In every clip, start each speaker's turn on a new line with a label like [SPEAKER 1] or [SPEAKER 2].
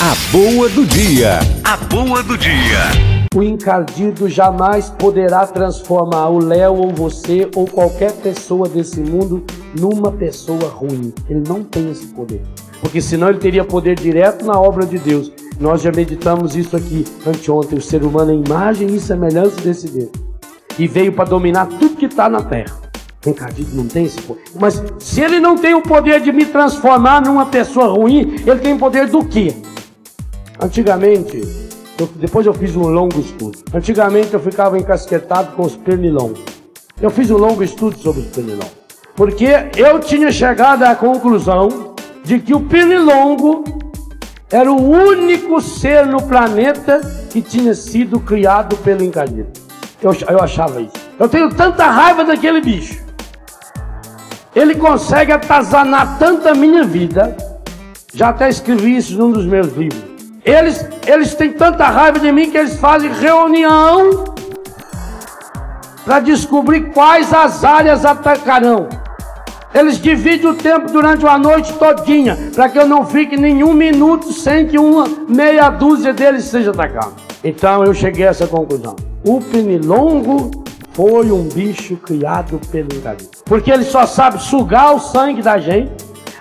[SPEAKER 1] A boa do dia. A boa do dia.
[SPEAKER 2] O encardido jamais poderá transformar o Léo ou você ou qualquer pessoa desse mundo numa pessoa ruim. Ele não tem esse poder. Porque senão ele teria poder direto na obra de Deus. Nós já meditamos isso aqui anteontem. O ser humano é imagem e semelhança desse Deus. E veio para dominar tudo que está na terra. Encardido não tem esse poder. Mas se ele não tem o poder de me transformar numa pessoa ruim, ele tem o poder do quê? Antigamente, eu, depois eu fiz um longo estudo. Antigamente eu ficava encasquetado com os pernilongos. Eu fiz um longo estudo sobre os pernilongos. Porque eu tinha chegado à conclusão de que o pernilongo era o único ser no planeta que tinha sido criado pelo encardido. Eu, eu achava isso. Eu tenho tanta raiva daquele bicho. Ele consegue atazanar tanto a minha vida. Já até escrevi isso num dos meus livros. Eles, eles têm tanta raiva de mim que eles fazem reunião para descobrir quais as áreas atacarão. Eles dividem o tempo durante uma noite todinha, para que eu não fique nenhum minuto sem que uma meia dúzia deles seja atacado. Então eu cheguei a essa conclusão. O pernilongo foi um bicho criado pelo engano. Porque ele só sabe sugar o sangue da gente.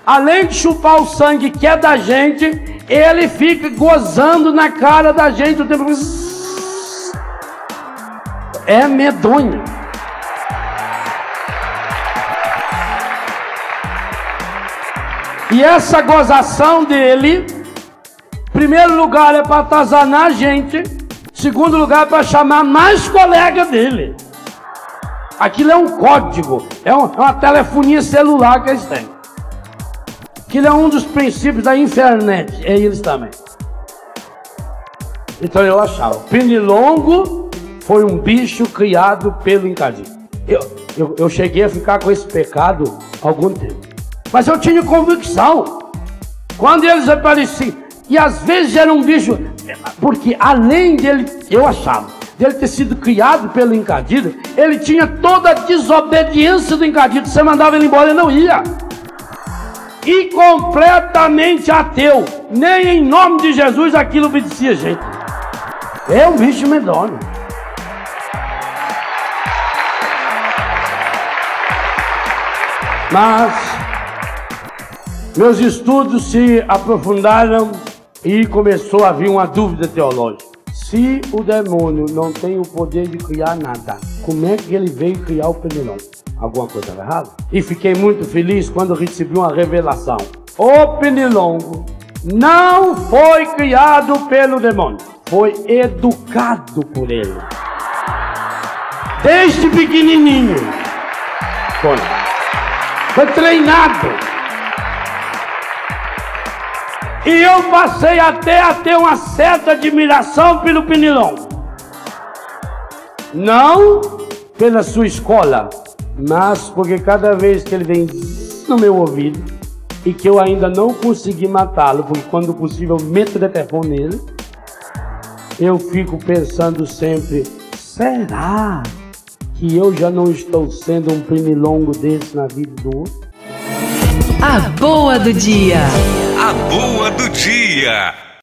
[SPEAKER 2] Além de chupar o sangue que é da gente, ele fica gozando na cara da gente o tempo. É medonho. E essa gozação dele, primeiro lugar é para atazanar a gente, segundo lugar é para chamar mais colega dele. Aquilo é um código, é, uma telefonia celular que eles têm que ele é um dos princípios da internet. É eles também. Então eu achava, pernilongo foi um bicho criado pelo encardido. Eu, eu, eu cheguei a ficar com esse pecado algum tempo. Mas eu tinha convicção. Quando eles apareciam, e às vezes era um bicho, porque além dele, eu achava, dele ter sido criado pelo encadido, ele tinha toda a desobediência do encadido. Você mandava ele embora, ele não ia e completamente ateu. Nem em nome de Jesus aquilo obedecia gente. É um bicho medonho. Mas meus estudos se aprofundaram e começou a vir uma dúvida teológica. Se o demônio não tem o poder de criar nada, como é que ele veio criar o pernilongo? Alguma coisa errada. E fiquei muito feliz quando recebi uma revelação. O pernilongo não foi criado pelo demônio, foi educado por ele. Desde pequenininho. Foi. Foi treinado. E eu passei até a ter uma certa admiração pelo pernilongo. Não pela sua escola, mas porque cada vez que ele vem no meu ouvido e que eu ainda não consegui matá-lo, porque quando possível eu meto de telefone nele, eu fico pensando sempre: será que eu já não estou sendo um pernilongo desse na vida do outro?
[SPEAKER 1] A boa do dia. A boa do dia.